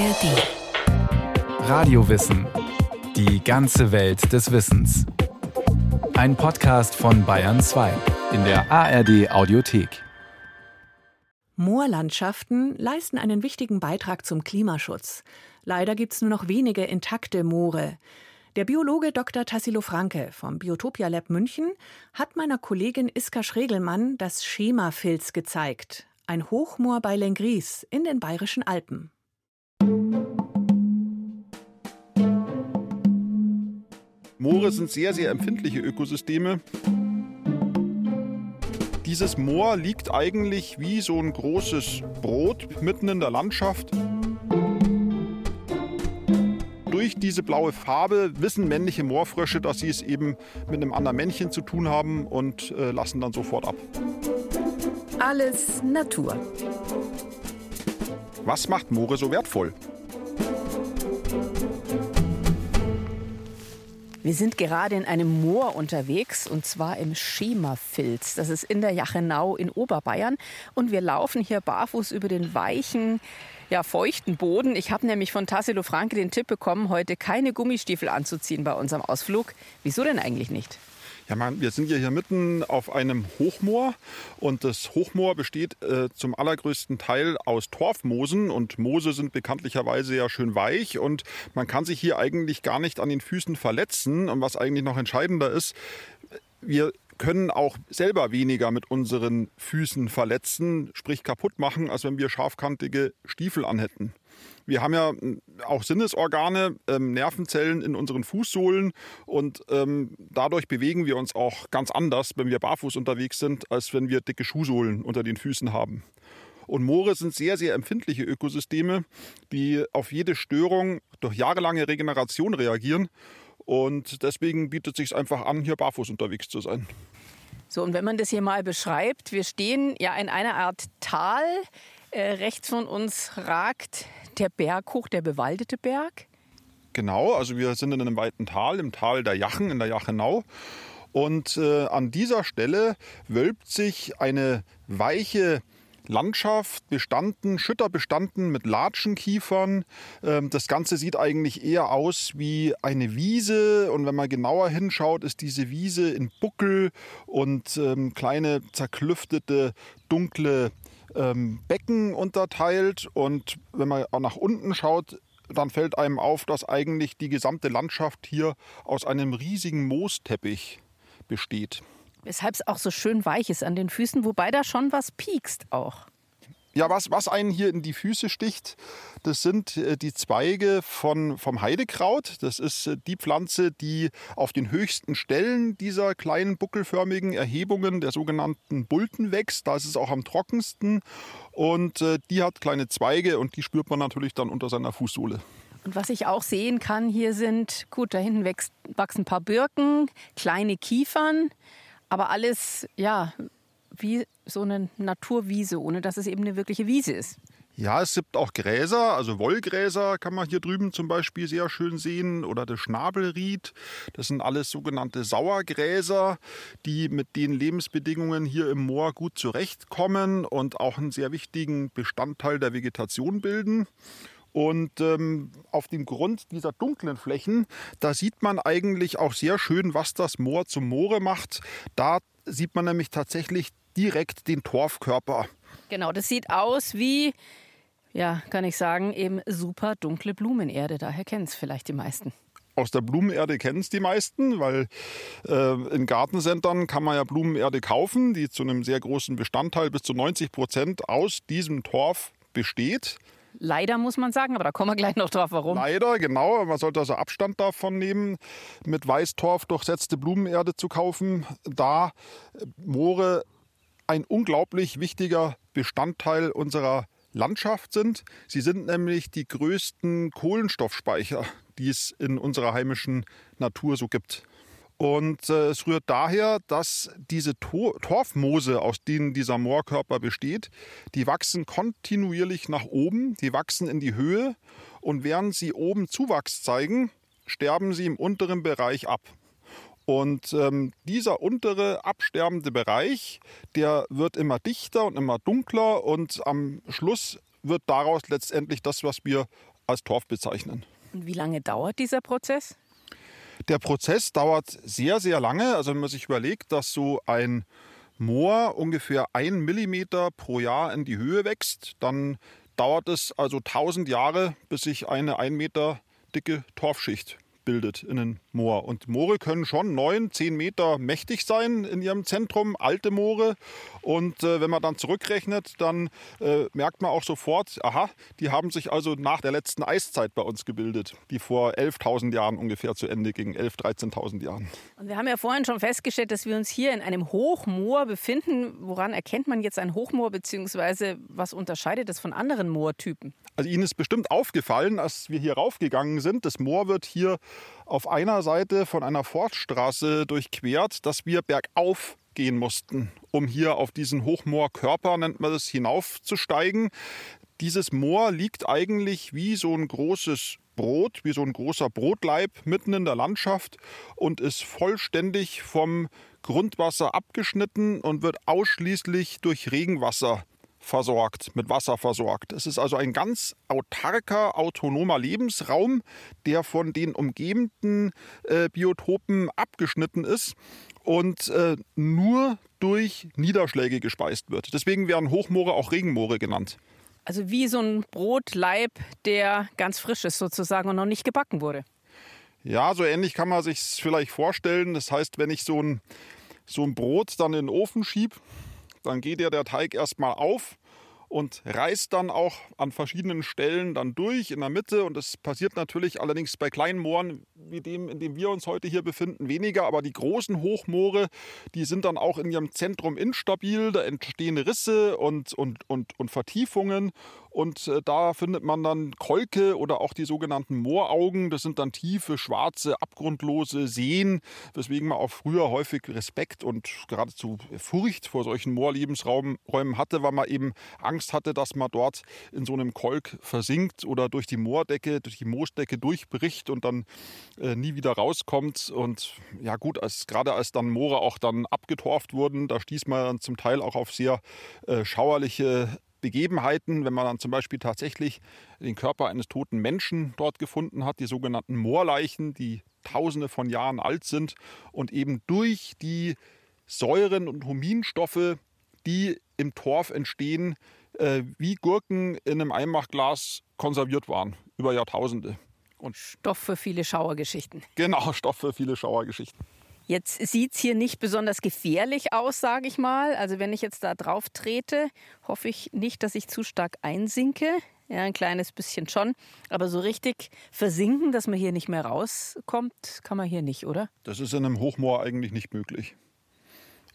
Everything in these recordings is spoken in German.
ARD. Radiowissen. Die ganze Welt des Wissens. Ein Podcast von Bayern 2 in der ARD Audiothek. Moorlandschaften leisten einen wichtigen Beitrag zum Klimaschutz. Leider gibt es nur noch wenige intakte Moore. Der Biologe Dr. Tassilo Franke vom Biotopia Lab München hat meiner Kollegin Iska Schregelmann das Schemafilz gezeigt. Ein Hochmoor bei Lengries in den Bayerischen Alpen. Moore sind sehr, sehr empfindliche Ökosysteme. Dieses Moor liegt eigentlich wie so ein großes Brot mitten in der Landschaft durch diese blaue Farbe wissen männliche Moorfrösche, dass sie es eben mit einem anderen Männchen zu tun haben und äh, lassen dann sofort ab. Alles Natur. Was macht Moore so wertvoll? Wir sind gerade in einem Moor unterwegs und zwar im Schemafilz. Das ist in der Jachenau in Oberbayern und wir laufen hier barfuß über den weichen ja, feuchten Boden. Ich habe nämlich von Tassilo Franke den Tipp bekommen, heute keine Gummistiefel anzuziehen bei unserem Ausflug. Wieso denn eigentlich nicht? Ja, man, wir sind ja hier mitten auf einem Hochmoor und das Hochmoor besteht äh, zum allergrößten Teil aus Torfmoosen und Moose sind bekanntlicherweise ja schön weich und man kann sich hier eigentlich gar nicht an den Füßen verletzen und was eigentlich noch entscheidender ist, wir können auch selber weniger mit unseren Füßen verletzen, sprich kaputt machen, als wenn wir scharfkantige Stiefel anhätten. Wir haben ja hm, auch Sinnesorgane, ähm, Nervenzellen in unseren Fußsohlen und ähm, dadurch bewegen wir uns auch ganz anders, wenn wir barfuß unterwegs sind, als wenn wir dicke Schuhsohlen unter den Füßen haben. Und Moore sind sehr, sehr empfindliche Ökosysteme, die auf jede Störung durch jahrelange Regeneration reagieren. Und deswegen bietet es sich einfach an, hier barfuß unterwegs zu sein. So, und wenn man das hier mal beschreibt, wir stehen ja in einer Art Tal. Äh, rechts von uns ragt der Berg hoch, der bewaldete Berg. Genau, also wir sind in einem weiten Tal, im Tal der Jachen, in der Jachenau. Und äh, an dieser Stelle wölbt sich eine weiche Landschaft bestanden, Schütter bestanden mit Latschenkiefern. Ähm, das Ganze sieht eigentlich eher aus wie eine Wiese und wenn man genauer hinschaut, ist diese Wiese in Buckel und ähm, kleine zerklüftete dunkle ähm, Becken unterteilt und wenn man auch nach unten schaut, dann fällt einem auf, dass eigentlich die gesamte Landschaft hier aus einem riesigen Moosteppich besteht. Weshalb es auch so schön weich ist an den Füßen, wobei da schon was piekst auch. Ja, was, was einen hier in die Füße sticht, das sind äh, die Zweige von, vom Heidekraut. Das ist äh, die Pflanze, die auf den höchsten Stellen dieser kleinen buckelförmigen Erhebungen, der sogenannten Bulten, wächst. Da ist es auch am trockensten. Und äh, die hat kleine Zweige und die spürt man natürlich dann unter seiner Fußsohle. Und was ich auch sehen kann, hier sind, gut, da hinten wächst, wachsen ein paar Birken, kleine Kiefern. Aber alles, ja, wie so eine Naturwiese, ohne dass es eben eine wirkliche Wiese ist. Ja, es gibt auch Gräser, also Wollgräser kann man hier drüben zum Beispiel sehr schön sehen oder das Schnabelried. Das sind alles sogenannte Sauergräser, die mit den Lebensbedingungen hier im Moor gut zurechtkommen und auch einen sehr wichtigen Bestandteil der Vegetation bilden. Und ähm, auf dem Grund dieser dunklen Flächen, da sieht man eigentlich auch sehr schön, was das Moor zum Moore macht. Da sieht man nämlich tatsächlich direkt den Torfkörper. Genau, das sieht aus wie, ja, kann ich sagen, eben super dunkle Blumenerde. Daher kennen es vielleicht die meisten aus der Blumenerde kennen es die meisten, weil äh, in Gartencentern kann man ja Blumenerde kaufen, die zu einem sehr großen Bestandteil bis zu 90 Prozent aus diesem Torf besteht. Leider muss man sagen, aber da kommen wir gleich noch drauf, warum. Leider, genau. Man sollte also Abstand davon nehmen, mit Weißtorf durchsetzte Blumenerde zu kaufen, da Moore ein unglaublich wichtiger Bestandteil unserer Landschaft sind. Sie sind nämlich die größten Kohlenstoffspeicher, die es in unserer heimischen Natur so gibt. Und äh, es rührt daher, dass diese Tor Torfmoose, aus denen dieser Moorkörper besteht, die wachsen kontinuierlich nach oben, die wachsen in die Höhe und während sie oben Zuwachs zeigen, sterben sie im unteren Bereich ab. Und ähm, dieser untere absterbende Bereich, der wird immer dichter und immer dunkler und am Schluss wird daraus letztendlich das, was wir als Torf bezeichnen. Und wie lange dauert dieser Prozess? Der Prozess dauert sehr, sehr lange. Also wenn man sich überlegt, dass so ein Moor ungefähr ein Millimeter pro Jahr in die Höhe wächst, dann dauert es also 1000 Jahre, bis sich eine ein Meter dicke Torfschicht bildet in den Moor. Und Moore können schon neun, zehn Meter mächtig sein in ihrem Zentrum, alte Moore. Und äh, wenn man dann zurückrechnet, dann äh, merkt man auch sofort, aha, die haben sich also nach der letzten Eiszeit bei uns gebildet, die vor 11.000 Jahren ungefähr zu Ende ging, 11.000, 13.000 Jahren. Und wir haben ja vorhin schon festgestellt, dass wir uns hier in einem Hochmoor befinden. Woran erkennt man jetzt ein Hochmoor, beziehungsweise was unterscheidet es von anderen Moortypen? Also Ihnen ist bestimmt aufgefallen, als wir hier raufgegangen sind, das Moor wird hier auf einer Seite von einer Forststraße durchquert, dass wir bergauf gehen mussten, um hier auf diesen Hochmoorkörper, nennt man das, hinaufzusteigen. Dieses Moor liegt eigentlich wie so ein großes Brot, wie so ein großer Brotleib mitten in der Landschaft und ist vollständig vom Grundwasser abgeschnitten und wird ausschließlich durch Regenwasser versorgt, mit Wasser versorgt. Es ist also ein ganz autarker, autonomer Lebensraum, der von den umgebenden äh, Biotopen abgeschnitten ist und äh, nur durch Niederschläge gespeist wird. Deswegen werden Hochmoore auch Regenmoore genannt. Also wie so ein Brotleib, der ganz frisch ist sozusagen und noch nicht gebacken wurde. Ja, so ähnlich kann man sich vielleicht vorstellen. Das heißt, wenn ich so ein, so ein Brot dann in den Ofen schiebe, dann geht ja der Teig erstmal auf und reißt dann auch an verschiedenen Stellen dann durch in der Mitte. Und das passiert natürlich allerdings bei kleinen Mooren wie dem, in dem wir uns heute hier befinden, weniger. Aber die großen Hochmoore, die sind dann auch in ihrem Zentrum instabil. Da entstehen Risse und, und, und, und Vertiefungen. Und äh, da findet man dann Kolke oder auch die sogenannten Mooraugen. Das sind dann tiefe, schwarze, abgrundlose Seen, weswegen man auch früher häufig Respekt und geradezu Furcht vor solchen Moorlebensräumen hatte, weil man eben Angst hatte, dass man dort in so einem Kolk versinkt oder durch die Moordecke, durch die Moosdecke durchbricht und dann äh, nie wieder rauskommt. Und ja gut, als, gerade als dann Moore auch dann abgetorft wurden, da stieß man dann zum Teil auch auf sehr äh, schauerliche Begebenheiten, wenn man dann zum Beispiel tatsächlich den Körper eines toten Menschen dort gefunden hat, die sogenannten Moorleichen, die tausende von Jahren alt sind und eben durch die Säuren und Huminstoffe, die im Torf entstehen, äh, wie Gurken in einem Einmachglas konserviert waren über Jahrtausende. Und Stoff für viele Schauergeschichten. Genau, Stoff für viele Schauergeschichten. Jetzt sieht es hier nicht besonders gefährlich aus, sage ich mal. Also wenn ich jetzt da drauf trete, hoffe ich nicht, dass ich zu stark einsinke. Ja, ein kleines bisschen schon. Aber so richtig versinken, dass man hier nicht mehr rauskommt, kann man hier nicht, oder? Das ist in einem Hochmoor eigentlich nicht möglich.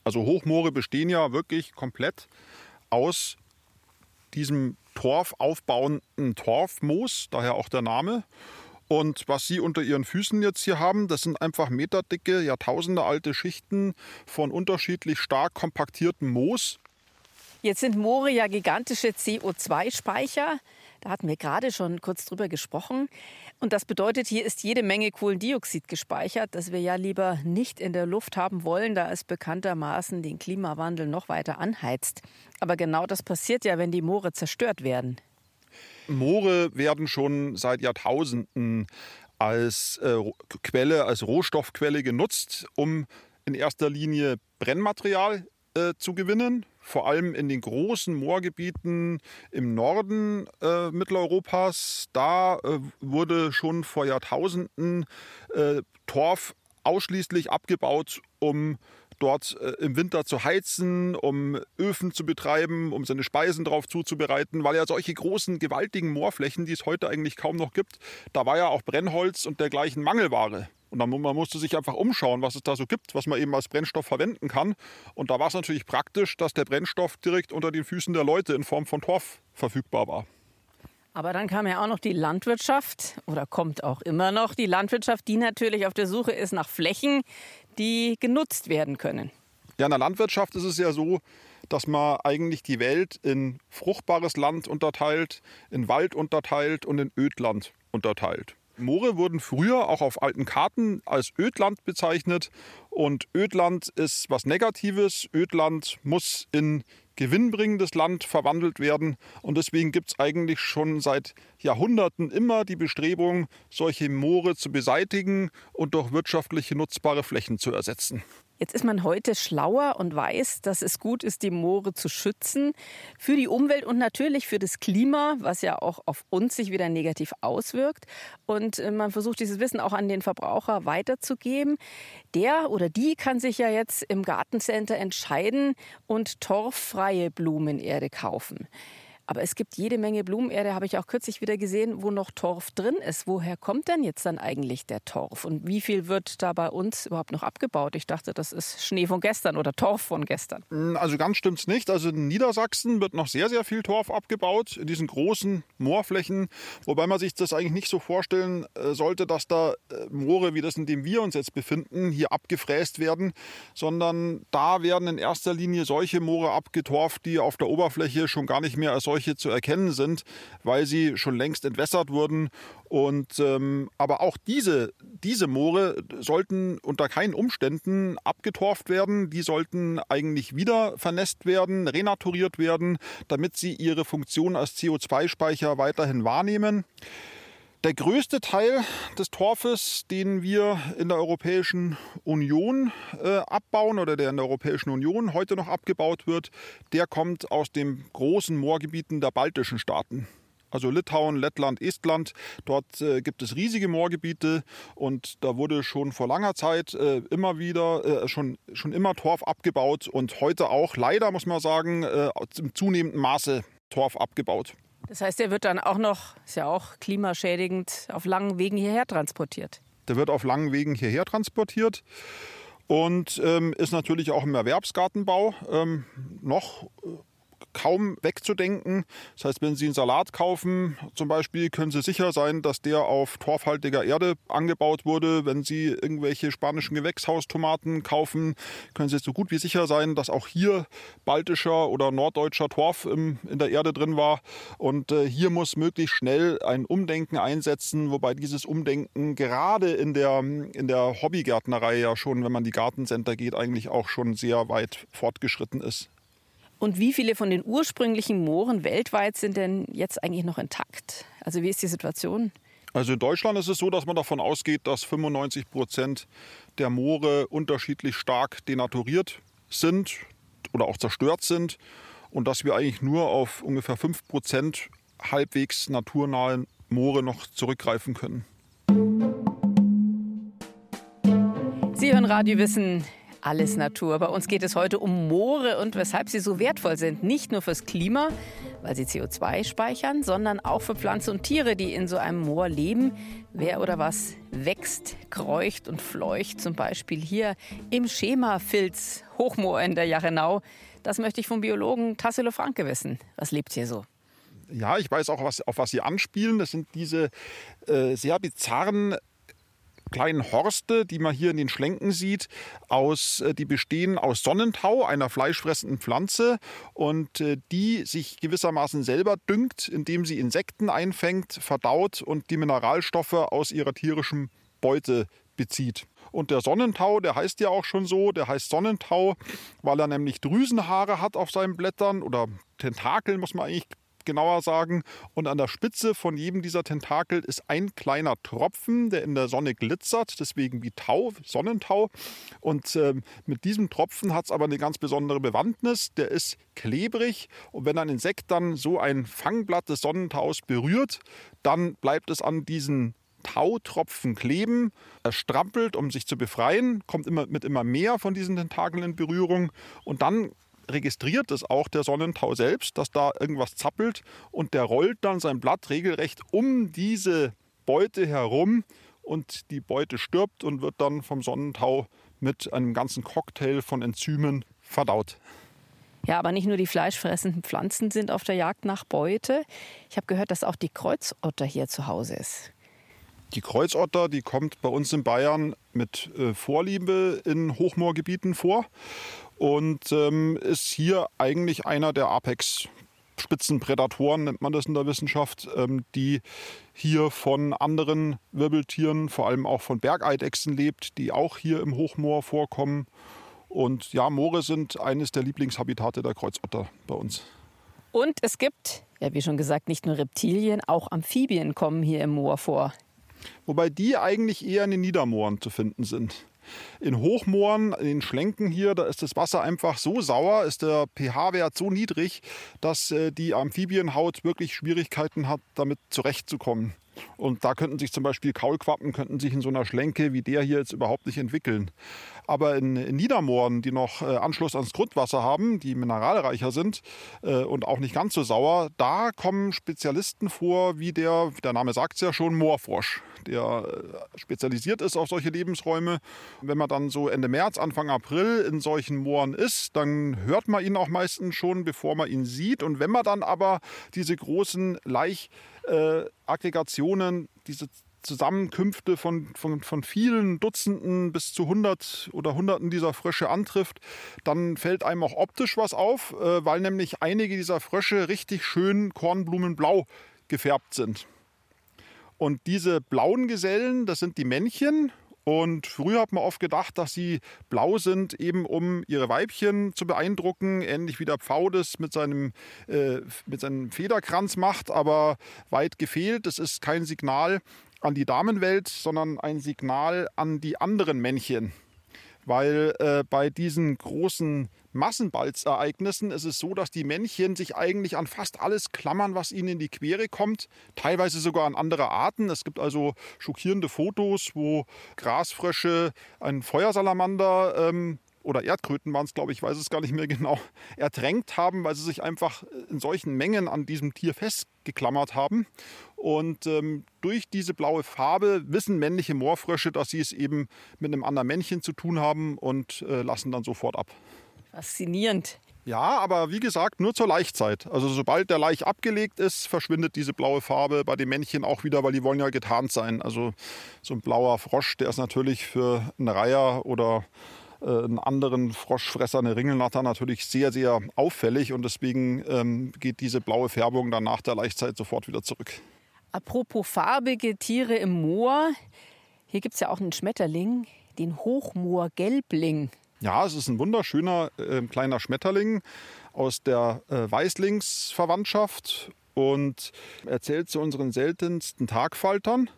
Also Hochmoore bestehen ja wirklich komplett aus diesem torfaufbauenden Torfmoos, daher auch der Name. Und was Sie unter Ihren Füßen jetzt hier haben, das sind einfach meterdicke, Jahrtausende alte Schichten von unterschiedlich stark kompaktiertem Moos. Jetzt sind Moore ja gigantische CO2-Speicher. Da hatten wir gerade schon kurz drüber gesprochen. Und das bedeutet, hier ist jede Menge Kohlendioxid gespeichert, das wir ja lieber nicht in der Luft haben wollen, da es bekanntermaßen den Klimawandel noch weiter anheizt. Aber genau das passiert ja, wenn die Moore zerstört werden. Moore werden schon seit Jahrtausenden als äh, Quelle, als Rohstoffquelle genutzt, um in erster Linie Brennmaterial äh, zu gewinnen. Vor allem in den großen Moorgebieten im Norden äh, Mitteleuropas. Da äh, wurde schon vor Jahrtausenden äh, Torf ausschließlich abgebaut, um dort äh, im Winter zu heizen, um Öfen zu betreiben, um seine Speisen darauf zuzubereiten, weil ja solche großen, gewaltigen Moorflächen, die es heute eigentlich kaum noch gibt, da war ja auch Brennholz und dergleichen Mangelware. Und dann, man musste sich einfach umschauen, was es da so gibt, was man eben als Brennstoff verwenden kann. Und da war es natürlich praktisch, dass der Brennstoff direkt unter den Füßen der Leute in Form von Torf verfügbar war. Aber dann kam ja auch noch die Landwirtschaft oder kommt auch immer noch die Landwirtschaft, die natürlich auf der Suche ist nach Flächen, die genutzt werden können. Ja, in der Landwirtschaft ist es ja so, dass man eigentlich die Welt in fruchtbares Land unterteilt, in Wald unterteilt und in Ödland unterteilt. Moore wurden früher auch auf alten Karten als Ödland bezeichnet. Und Ödland ist was Negatives. Ödland muss in gewinnbringendes Land verwandelt werden. Und deswegen gibt es eigentlich schon seit Jahrhunderten immer die Bestrebung, solche Moore zu beseitigen und durch wirtschaftliche nutzbare Flächen zu ersetzen. Jetzt ist man heute schlauer und weiß, dass es gut ist, die Moore zu schützen für die Umwelt und natürlich für das Klima, was ja auch auf uns sich wieder negativ auswirkt. Und äh, man versucht dieses Wissen auch an den Verbraucher weiterzugeben. Der oder die kann sich ja jetzt im Gartencenter entscheiden und torffreie Blumenerde kaufen. Aber es gibt jede Menge Blumenerde, habe ich auch kürzlich wieder gesehen, wo noch Torf drin ist. Woher kommt denn jetzt dann eigentlich der Torf? Und wie viel wird da bei uns überhaupt noch abgebaut? Ich dachte, das ist Schnee von gestern oder Torf von gestern. Mm, also ganz stimmt es nicht. Also in Niedersachsen wird noch sehr, sehr viel Torf abgebaut, in diesen großen Moorflächen. Wobei man sich das eigentlich nicht so vorstellen äh, sollte, dass da äh, Moore, wie das, in dem wir uns jetzt befinden, hier abgefräst werden, sondern da werden in erster Linie solche Moore abgetorft, die auf der Oberfläche schon gar nicht mehr als solche zu erkennen sind, weil sie schon längst entwässert wurden. Und, ähm, aber auch diese, diese Moore sollten unter keinen Umständen abgetorft werden. Die sollten eigentlich wieder vernässt werden, renaturiert werden, damit sie ihre Funktion als CO2-Speicher weiterhin wahrnehmen. Der größte Teil des Torfes, den wir in der Europäischen Union äh, abbauen oder der in der Europäischen Union heute noch abgebaut wird, der kommt aus den großen Moorgebieten der baltischen Staaten. Also Litauen, Lettland, Estland. Dort äh, gibt es riesige Moorgebiete und da wurde schon vor langer Zeit äh, immer wieder, äh, schon, schon immer Torf abgebaut und heute auch, leider muss man sagen, äh, im zunehmenden Maße Torf abgebaut. Das heißt, der wird dann auch noch, ist ja auch klimaschädigend, auf langen Wegen hierher transportiert. Der wird auf langen Wegen hierher transportiert und ähm, ist natürlich auch im Erwerbsgartenbau ähm, noch äh, kaum wegzudenken. Das heißt, wenn Sie einen Salat kaufen, zum Beispiel, können Sie sicher sein, dass der auf torfhaltiger Erde angebaut wurde. Wenn Sie irgendwelche spanischen Gewächshaustomaten kaufen, können Sie so gut wie sicher sein, dass auch hier baltischer oder norddeutscher Torf im, in der Erde drin war. Und äh, hier muss möglichst schnell ein Umdenken einsetzen, wobei dieses Umdenken gerade in der, in der Hobbygärtnerei ja schon, wenn man die Gartencenter geht, eigentlich auch schon sehr weit fortgeschritten ist. Und wie viele von den ursprünglichen Mooren weltweit sind denn jetzt eigentlich noch intakt? Also wie ist die Situation? Also in Deutschland ist es so, dass man davon ausgeht, dass 95 Prozent der Moore unterschiedlich stark denaturiert sind oder auch zerstört sind und dass wir eigentlich nur auf ungefähr 5 Prozent halbwegs naturnahen Moore noch zurückgreifen können. Sie hören Radio Wissen alles Natur. Bei uns geht es heute um Moore und weshalb sie so wertvoll sind. Nicht nur fürs Klima, weil sie CO2 speichern, sondern auch für Pflanzen und Tiere, die in so einem Moor leben. Wer oder was wächst, kreucht und fleucht, zum Beispiel hier im Schemafilz Hochmoor in der Jachenau. Das möchte ich vom Biologen Tassilo Franke wissen. Was lebt hier so? Ja, ich weiß auch, was, auf was Sie anspielen. Das sind diese äh, sehr bizarren kleinen Horste, die man hier in den Schlenken sieht, aus, äh, die bestehen aus Sonnentau, einer fleischfressenden Pflanze und äh, die sich gewissermaßen selber düngt, indem sie Insekten einfängt, verdaut und die Mineralstoffe aus ihrer tierischen Beute bezieht. Und der Sonnentau, der heißt ja auch schon so, der heißt Sonnentau, weil er nämlich Drüsenhaare hat auf seinen Blättern oder Tentakel, muss man eigentlich genauer sagen. Und an der Spitze von jedem dieser Tentakel ist ein kleiner Tropfen, der in der Sonne glitzert, deswegen wie Tau, Sonnentau. Und äh, mit diesem Tropfen hat es aber eine ganz besondere Bewandtnis. Der ist klebrig und wenn ein Insekt dann so ein Fangblatt des Sonnentaus berührt, dann bleibt es an diesen Tautropfen kleben. Er strampelt, um sich zu befreien, kommt immer mit immer mehr von diesen Tentakeln in Berührung und dann registriert es auch der Sonnentau selbst, dass da irgendwas zappelt und der rollt dann sein Blatt regelrecht um diese Beute herum und die Beute stirbt und wird dann vom Sonnentau mit einem ganzen Cocktail von Enzymen verdaut. Ja, aber nicht nur die fleischfressenden Pflanzen sind auf der Jagd nach Beute. Ich habe gehört, dass auch die Kreuzotter hier zu Hause ist. Die Kreuzotter, die kommt bei uns in Bayern mit äh, Vorliebe in Hochmoorgebieten vor und ähm, ist hier eigentlich einer der Apex. Spitzenprädatoren nennt man das in der Wissenschaft, ähm, die hier von anderen Wirbeltieren, vor allem auch von Bergeidechsen lebt, die auch hier im Hochmoor vorkommen. Und ja, Moore sind eines der Lieblingshabitate der Kreuzotter bei uns. Und es gibt, ja wie schon gesagt, nicht nur Reptilien, auch Amphibien kommen hier im Moor vor. Wobei die eigentlich eher in den Niedermooren zu finden sind. In Hochmooren, in den Schlenken hier, da ist das Wasser einfach so sauer, ist der pH-Wert so niedrig, dass äh, die Amphibienhaut wirklich Schwierigkeiten hat, damit zurechtzukommen. Und da könnten sich zum Beispiel Kaulquappen könnten sich in so einer Schlenke wie der hier jetzt überhaupt nicht entwickeln. Aber in, in Niedermooren, die noch äh, Anschluss ans Grundwasser haben, die mineralreicher sind äh, und auch nicht ganz so sauer, da kommen Spezialisten vor, wie der, der Name sagt es ja schon, Moorfrosch, der äh, spezialisiert ist auf solche Lebensräume. Wenn man dann so Ende März, Anfang April in solchen Mooren ist, dann hört man ihn auch meistens schon, bevor man ihn sieht. Und wenn man dann aber diese großen Laichaggregationen, diese Zusammenkünfte von, von, von vielen Dutzenden bis zu hundert oder Hunderten dieser Frösche antrifft, dann fällt einem auch optisch was auf, äh, weil nämlich einige dieser Frösche richtig schön kornblumenblau gefärbt sind. Und diese blauen Gesellen, das sind die Männchen. Und früher hat man oft gedacht, dass sie blau sind, eben um ihre Weibchen zu beeindrucken, ähnlich wie der Pfau das mit seinem, äh, mit seinem Federkranz macht, aber weit gefehlt. Das ist kein Signal an die Damenwelt, sondern ein Signal an die anderen Männchen. Weil äh, bei diesen großen Massenbalzereignissen ist es so, dass die Männchen sich eigentlich an fast alles klammern, was ihnen in die Quere kommt, teilweise sogar an andere Arten. Es gibt also schockierende Fotos, wo Grasfrösche einen Feuersalamander ähm, oder Erdkröten waren es, glaube ich, weiß es gar nicht mehr genau, ertränkt haben, weil sie sich einfach in solchen Mengen an diesem Tier festgeklammert haben. Und ähm, durch diese blaue Farbe wissen männliche Moorfrösche, dass sie es eben mit einem anderen Männchen zu tun haben und äh, lassen dann sofort ab. Faszinierend. Ja, aber wie gesagt, nur zur Laichzeit. Also sobald der Laich abgelegt ist, verschwindet diese blaue Farbe bei den Männchen auch wieder, weil die wollen ja getarnt sein. Also so ein blauer Frosch, der ist natürlich für einen Reiher oder äh, einen anderen Froschfresser, eine Ringelnatter, natürlich sehr, sehr auffällig und deswegen ähm, geht diese blaue Färbung dann nach der Laichzeit sofort wieder zurück. Apropos farbige Tiere im Moor, hier gibt es ja auch einen Schmetterling, den Hochmoorgelbling. Ja, es ist ein wunderschöner äh, kleiner Schmetterling aus der äh, Weißlingsverwandtschaft und erzählt zu unseren seltensten Tagfaltern.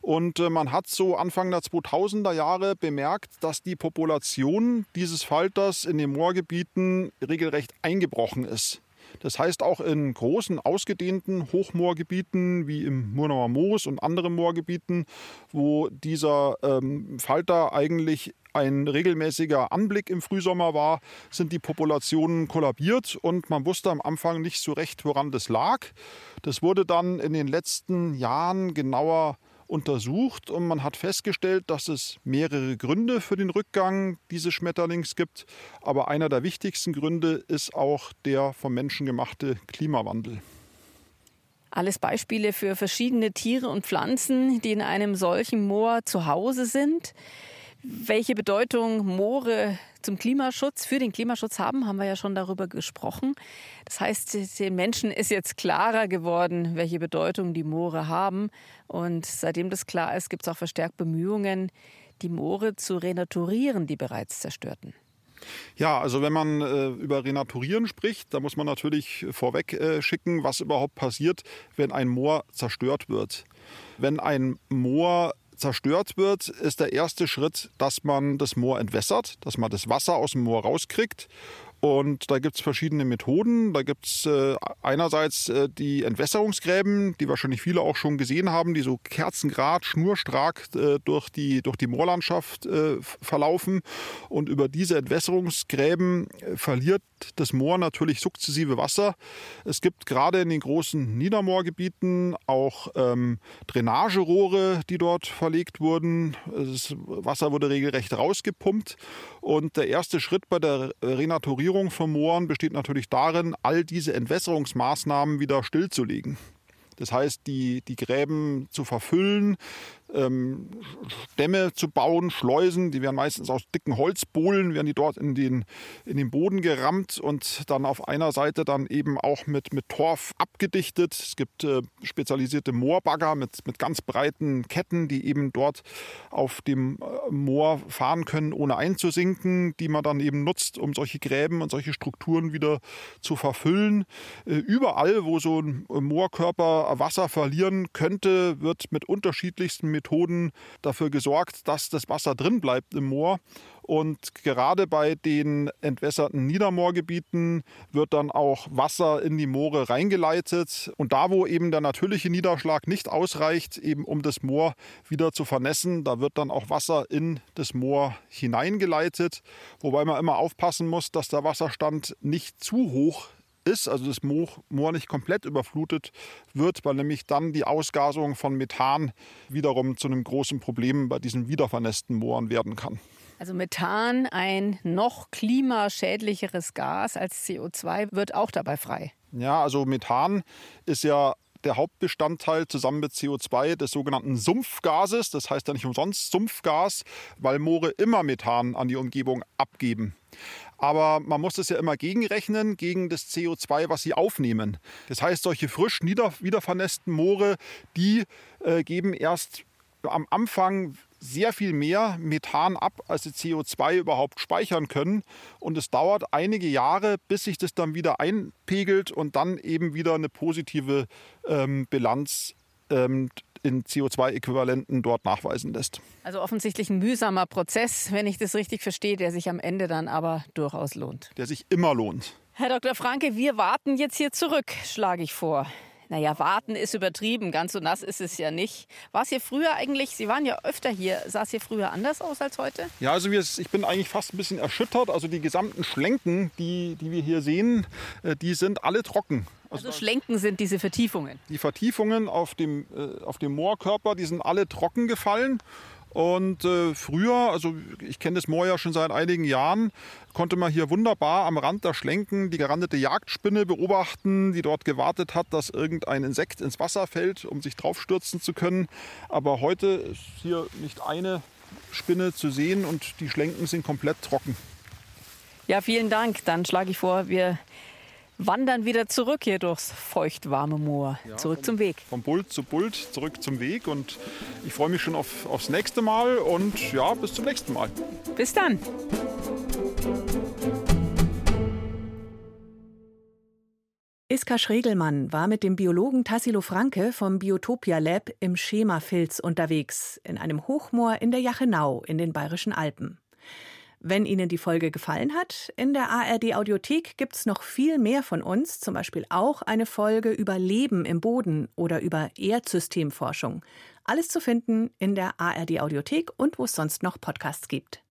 Und äh, man hat so Anfang der 2000er Jahre bemerkt, dass die Population dieses Falters in den Moorgebieten regelrecht eingebrochen ist. Das heißt auch in großen, ausgedehnten Hochmoorgebieten wie im Murnauer Moos und anderen Moorgebieten, wo dieser ähm, Falter eigentlich ein regelmäßiger Anblick im Frühsommer war, sind die Populationen kollabiert und man wusste am Anfang nicht so recht, woran das lag. Das wurde dann in den letzten Jahren genauer untersucht und man hat festgestellt, dass es mehrere Gründe für den Rückgang dieses Schmetterlings gibt. Aber einer der wichtigsten Gründe ist auch der vom Menschen gemachte Klimawandel. Alles Beispiele für verschiedene Tiere und Pflanzen, die in einem solchen Moor zu Hause sind. Welche Bedeutung Moore zum Klimaschutz, für den Klimaschutz haben, haben wir ja schon darüber gesprochen. Das heißt, den Menschen ist jetzt klarer geworden, welche Bedeutung die Moore haben. Und seitdem das klar ist, gibt es auch verstärkt Bemühungen, die Moore zu renaturieren, die bereits zerstörten. Ja, also wenn man äh, über Renaturieren spricht, da muss man natürlich vorweg äh, schicken, was überhaupt passiert, wenn ein Moor zerstört wird. Wenn ein Moor zerstört wird, ist der erste Schritt, dass man das Moor entwässert, dass man das Wasser aus dem Moor rauskriegt und da gibt es verschiedene Methoden. Da gibt es äh, einerseits äh, die Entwässerungsgräben, die wahrscheinlich viele auch schon gesehen haben, die so kerzengrad, schnurstracks äh, durch, die, durch die Moorlandschaft äh, verlaufen. Und über diese Entwässerungsgräben äh, verliert das Moor natürlich sukzessive Wasser. Es gibt gerade in den großen Niedermoorgebieten auch ähm, Drainagerohre, die dort verlegt wurden. Das Wasser wurde regelrecht rausgepumpt. Und der erste Schritt bei der Renaturierung Sanierung von Mooren besteht natürlich darin, all diese Entwässerungsmaßnahmen wieder stillzulegen. Das heißt, die, die Gräben zu verfüllen, ähm, Dämme zu bauen, Schleusen. Die werden meistens aus dicken Holzbohlen, werden die dort in den, in den Boden gerammt und dann auf einer Seite dann eben auch mit, mit Torf abgedichtet. Es gibt äh, spezialisierte Moorbagger mit, mit ganz breiten Ketten, die eben dort auf dem äh, Moor fahren können, ohne einzusinken, die man dann eben nutzt, um solche Gräben und solche Strukturen wieder zu verfüllen. Äh, überall, wo so ein Moorkörper Wasser verlieren könnte, wird mit unterschiedlichsten Methoden dafür gesorgt, dass das Wasser drin bleibt im Moor. Und gerade bei den entwässerten Niedermoorgebieten wird dann auch Wasser in die Moore reingeleitet. Und da, wo eben der natürliche Niederschlag nicht ausreicht, eben um das Moor wieder zu vernässen, da wird dann auch Wasser in das Moor hineingeleitet. Wobei man immer aufpassen muss, dass der Wasserstand nicht zu hoch ist, also das Moor nicht komplett überflutet wird, weil nämlich dann die Ausgasung von Methan wiederum zu einem großen Problem bei diesen wiedervernässten Mooren werden kann. Also Methan, ein noch klimaschädlicheres Gas als CO2, wird auch dabei frei. Ja, also Methan ist ja der Hauptbestandteil zusammen mit CO2 des sogenannten Sumpfgases. Das heißt ja nicht umsonst Sumpfgas, weil Moore immer Methan an die Umgebung abgeben. Aber man muss das ja immer gegenrechnen gegen das CO2, was sie aufnehmen. Das heißt, solche frisch nieder, wiedervernässten Moore, die äh, geben erst am Anfang sehr viel mehr Methan ab, als sie CO2 überhaupt speichern können. Und es dauert einige Jahre, bis sich das dann wieder einpegelt und dann eben wieder eine positive ähm, Bilanz ähm, in CO2-Äquivalenten dort nachweisen lässt. Also offensichtlich ein mühsamer Prozess, wenn ich das richtig verstehe, der sich am Ende dann aber durchaus lohnt. Der sich immer lohnt. Herr Dr. Franke, wir warten jetzt hier zurück, schlage ich vor. Naja, warten ist übertrieben, ganz so nass ist es ja nicht. War es hier früher eigentlich, Sie waren ja öfter hier, sah es hier früher anders aus als heute? Ja, also ich bin eigentlich fast ein bisschen erschüttert. Also die gesamten Schlenken, die, die wir hier sehen, äh, die sind alle trocken. Also, also Schlenken sind diese Vertiefungen? Die Vertiefungen auf dem, äh, auf dem Moorkörper, die sind alle trocken gefallen. Und äh, früher, also ich kenne das Moor ja schon seit einigen Jahren, konnte man hier wunderbar am Rand der Schlenken die gerandete Jagdspinne beobachten, die dort gewartet hat, dass irgendein Insekt ins Wasser fällt, um sich draufstürzen zu können. Aber heute ist hier nicht eine Spinne zu sehen und die Schlenken sind komplett trocken. Ja, vielen Dank. Dann schlage ich vor, wir wandern wieder zurück hier durchs feuchtwarme Moor. Ja, zurück vom, zum Weg. Vom Bult zu Bult, zurück zum Weg. Und ich freue mich schon auf, aufs nächste Mal. Und ja, bis zum nächsten Mal. Bis dann. Iska Schregelmann war mit dem Biologen Tassilo Franke vom Biotopia Lab im Schemafilz unterwegs, in einem Hochmoor in der Jachenau in den Bayerischen Alpen. Wenn Ihnen die Folge gefallen hat, in der ARD Audiothek gibt es noch viel mehr von uns, zum Beispiel auch eine Folge über Leben im Boden oder über Erdsystemforschung. Alles zu finden in der ARD Audiothek und wo es sonst noch Podcasts gibt.